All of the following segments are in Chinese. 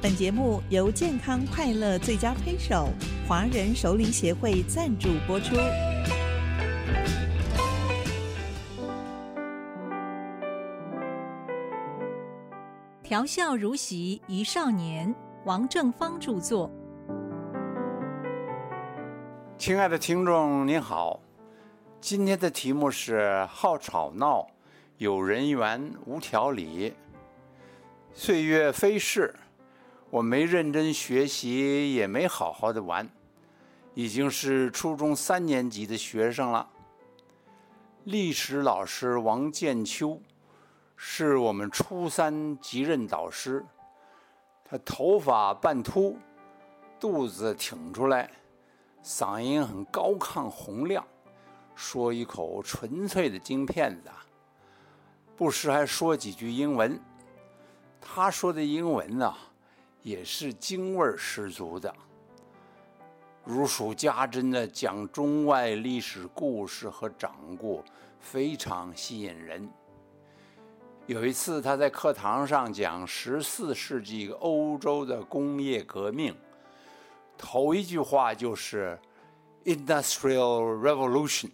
本节目由健康快乐最佳推手华人首领协会赞助播出。调笑如席一少年，王正芳著作。亲爱的听众您好，今天的题目是好吵闹，有人缘无条理。岁月飞逝。我没认真学习，也没好好的玩，已经是初中三年级的学生了。历史老师王建秋是我们初三级任导师，他头发半秃，肚子挺出来，嗓音很高亢洪亮，说一口纯粹的京片子，不时还说几句英文。他说的英文呢？也是京味十足的，如数家珍的讲中外历史故事和掌故，非常吸引人。有一次，他在课堂上讲十四世纪欧洲的工业革命，头一句话就是 “Industrial Revolution”，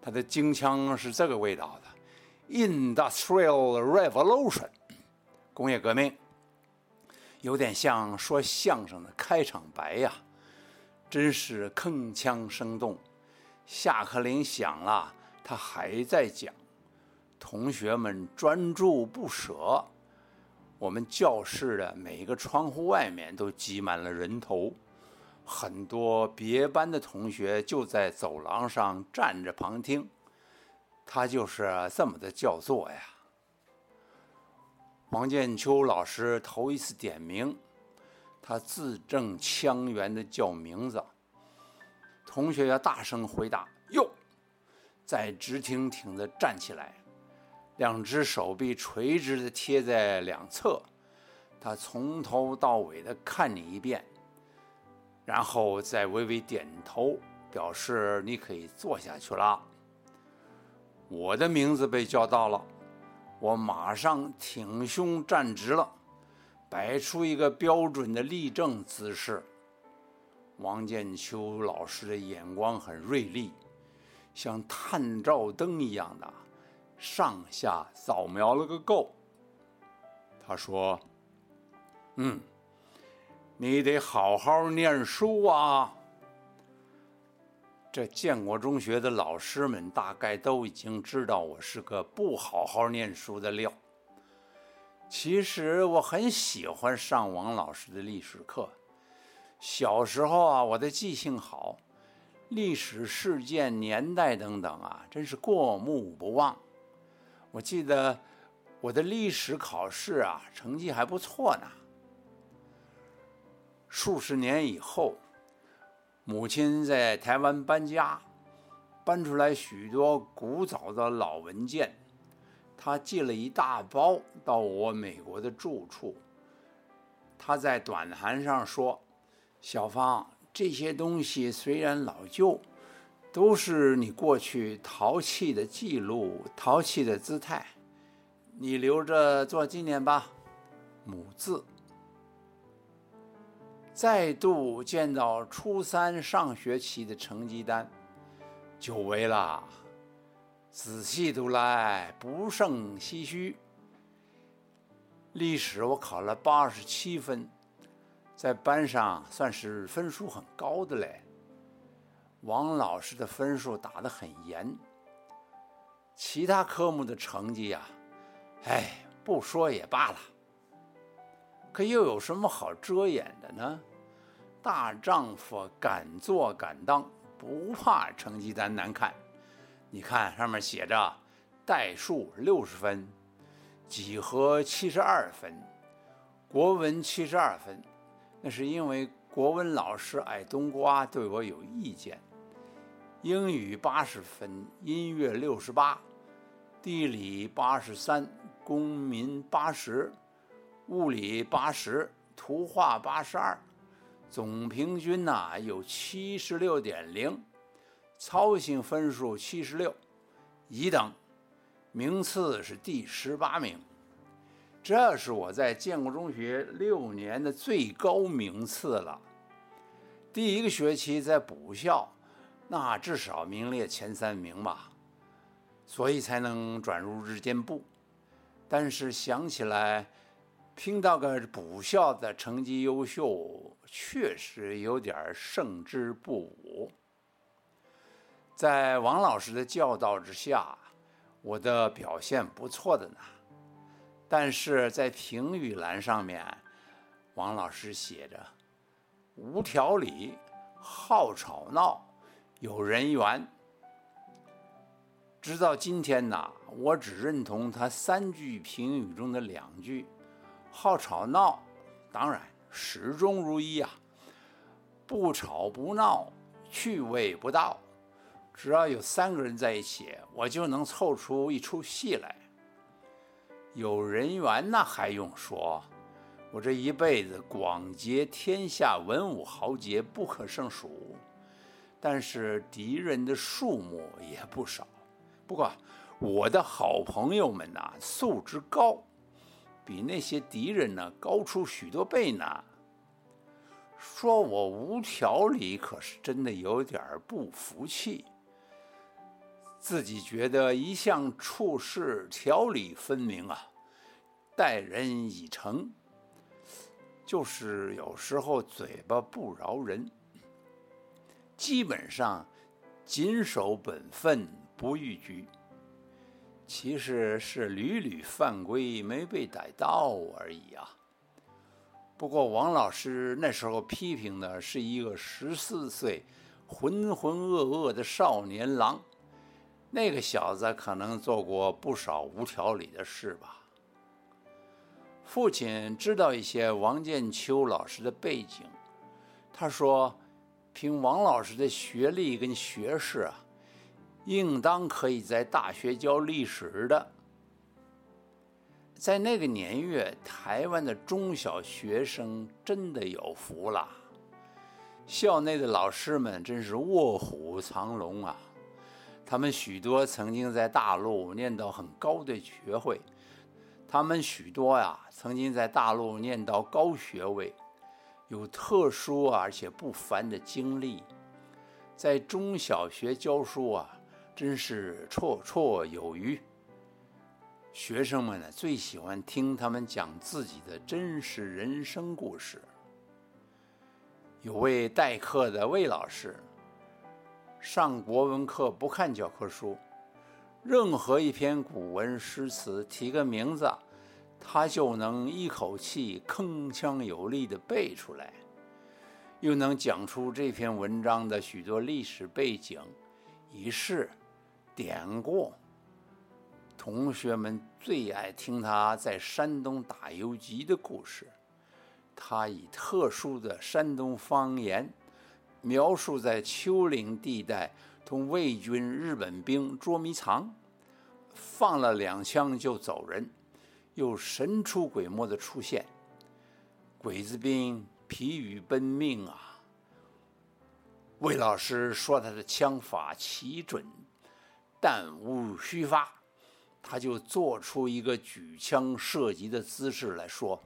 他的京腔是这个味道的，“Industrial Revolution”，工业革命。有点像说相声的开场白呀，真是铿锵生动。下课铃响了，他还在讲，同学们专注不舍。我们教室的每个窗户外面都挤满了人头，很多别班的同学就在走廊上站着旁听。他就是这么的叫座呀。王建秋老师头一次点名，他字正腔圆的叫名字，同学要大声回答。哟，再直挺挺的站起来，两只手臂垂直的贴在两侧，他从头到尾的看你一遍，然后再微微点头，表示你可以坐下去了。我的名字被叫到了。我马上挺胸站直了，摆出一个标准的立正姿势。王建秋老师的眼光很锐利，像探照灯一样的上下扫描了个够。他说：“嗯，你得好好念书啊。”这建国中学的老师们大概都已经知道我是个不好好念书的料。其实我很喜欢上王老师的历史课。小时候啊，我的记性好，历史事件、年代等等啊，真是过目不忘。我记得我的历史考试啊，成绩还不错呢。数十年以后。母亲在台湾搬家，搬出来许多古早的老文件，她寄了一大包到我美国的住处。她在短函上说：“小芳，这些东西虽然老旧，都是你过去淘气的记录，淘气的姿态，你留着做纪念吧。”母字。再度见到初三上学期的成绩单，久违了。仔细读来，不胜唏嘘。历史我考了八十七分，在班上算是分数很高的嘞。王老师的分数打得很严，其他科目的成绩呀，哎，不说也罢了。可又有什么好遮掩的呢？大丈夫敢做敢当，不怕成绩单难看。你看上面写着：代数六十分，几何七十二分，国文七十二分。那是因为国文老师矮冬瓜对我有意见。英语八十分，音乐六十八，地理八十三，公民八十。物理八十，图画八十二，总平均呐有七十六点零，操行分数七十六，乙等，名次是第十八名。这是我在建国中学六年的最高名次了。第一个学期在补校，那至少名列前三名吧，所以才能转入日间部。但是想起来，拼到个补校的成绩优秀，确实有点胜之不武。在王老师的教导之下，我的表现不错的呢。但是在评语栏上面，王老师写着“无条理、好吵闹、有人缘”。直到今天呢，我只认同他三句评语中的两句：“好吵闹”，当然始终如一啊，“不吵不闹，趣味不到”。只要有三个人在一起，我就能凑出一出戏来。有人缘那还用说？我这一辈子广结天下文武豪杰不可胜数，但是敌人的数目也不少。不过我的好朋友们呐，素质高，比那些敌人呢高出许多倍呢。说我无条理，可是真的有点不服气。自己觉得一向处事条理分明啊，待人以诚，就是有时候嘴巴不饶人，基本上谨守本分，不逾矩。其实是屡屡犯规，没被逮到而已啊。不过王老师那时候批评的是一个十四岁浑浑噩噩的少年郎。那个小子可能做过不少无条理的事吧。父亲知道一些王建秋老师的背景，他说：“凭王老师的学历跟学识啊，应当可以在大学教历史的。”在那个年月，台湾的中小学生真的有福了，校内的老师们真是卧虎藏龙啊。他们许多曾经在大陆念到很高的学位，他们许多呀曾经在大陆念到高学位，有特殊而且不凡的经历，在中小学教书啊，真是绰绰有余。学生们呢最喜欢听他们讲自己的真实人生故事。有位代课的魏老师。上国文课不看教科书，任何一篇古文诗词提个名字，他就能一口气铿锵有力地背出来，又能讲出这篇文章的许多历史背景、仪式、典故。同学们最爱听他在山东打游击的故事，他以特殊的山东方言。描述在丘陵地带同魏军日本兵捉迷藏，放了两枪就走人，又神出鬼没的出现，鬼子兵疲于奔命啊！魏老师说他的枪法奇准，弹无虚发，他就做出一个举枪射击的姿势来说，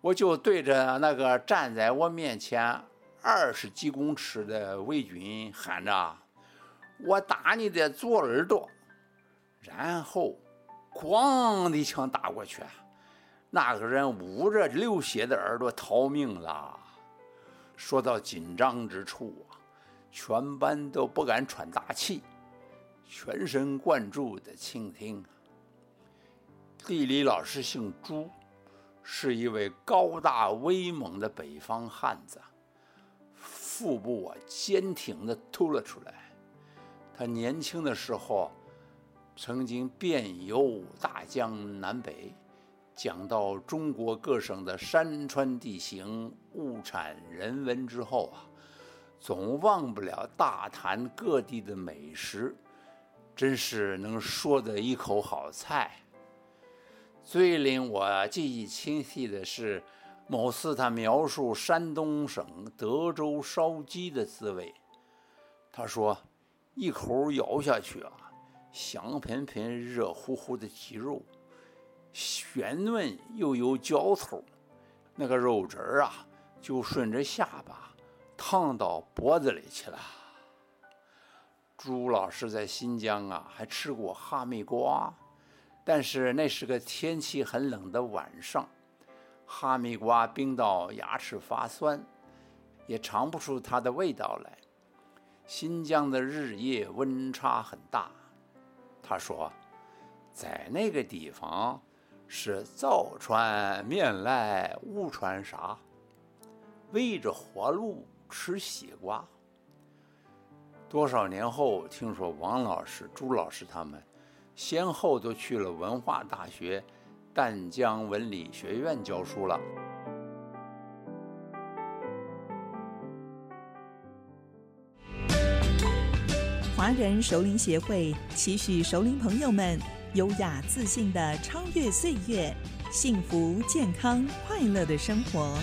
我就对着那个站在我面前。二十几公尺的魏军喊着：“我打你的左耳朵！”然后，咣的一枪打过去，那个人捂着流血的耳朵逃命了。说到紧张之处啊，全班都不敢喘大气，全神贯注地倾听。地理老师姓朱，是一位高大威猛的北方汉子。腹部啊，坚挺地凸了出来。他年轻的时候，曾经遍游大江南北，讲到中国各省的山川地形、物产人文之后啊，总忘不了大谈各地的美食，真是能说的一口好菜。最令我记忆清晰的是。某次，他描述山东省德州烧鸡的滋味。他说：“一口咬下去啊，香喷喷、热乎乎的鸡肉，鲜嫩又有嚼头，那个肉汁儿啊，就顺着下巴淌到脖子里去了。朱老师在新疆啊，还吃过哈密瓜，但是那是个天气很冷的晚上，哈密瓜冰到牙齿发酸，也尝不出它的味道来。新疆的日夜温差很大，他说，在那个地方。是早传面来午传啥？围着火炉吃西瓜。多少年后，听说王老师、朱老师他们先后都去了文化大学淡江文理学院教书了。华人熟龄协会期许熟龄朋友们。优雅自信的超越岁月，幸福健康快乐的生活。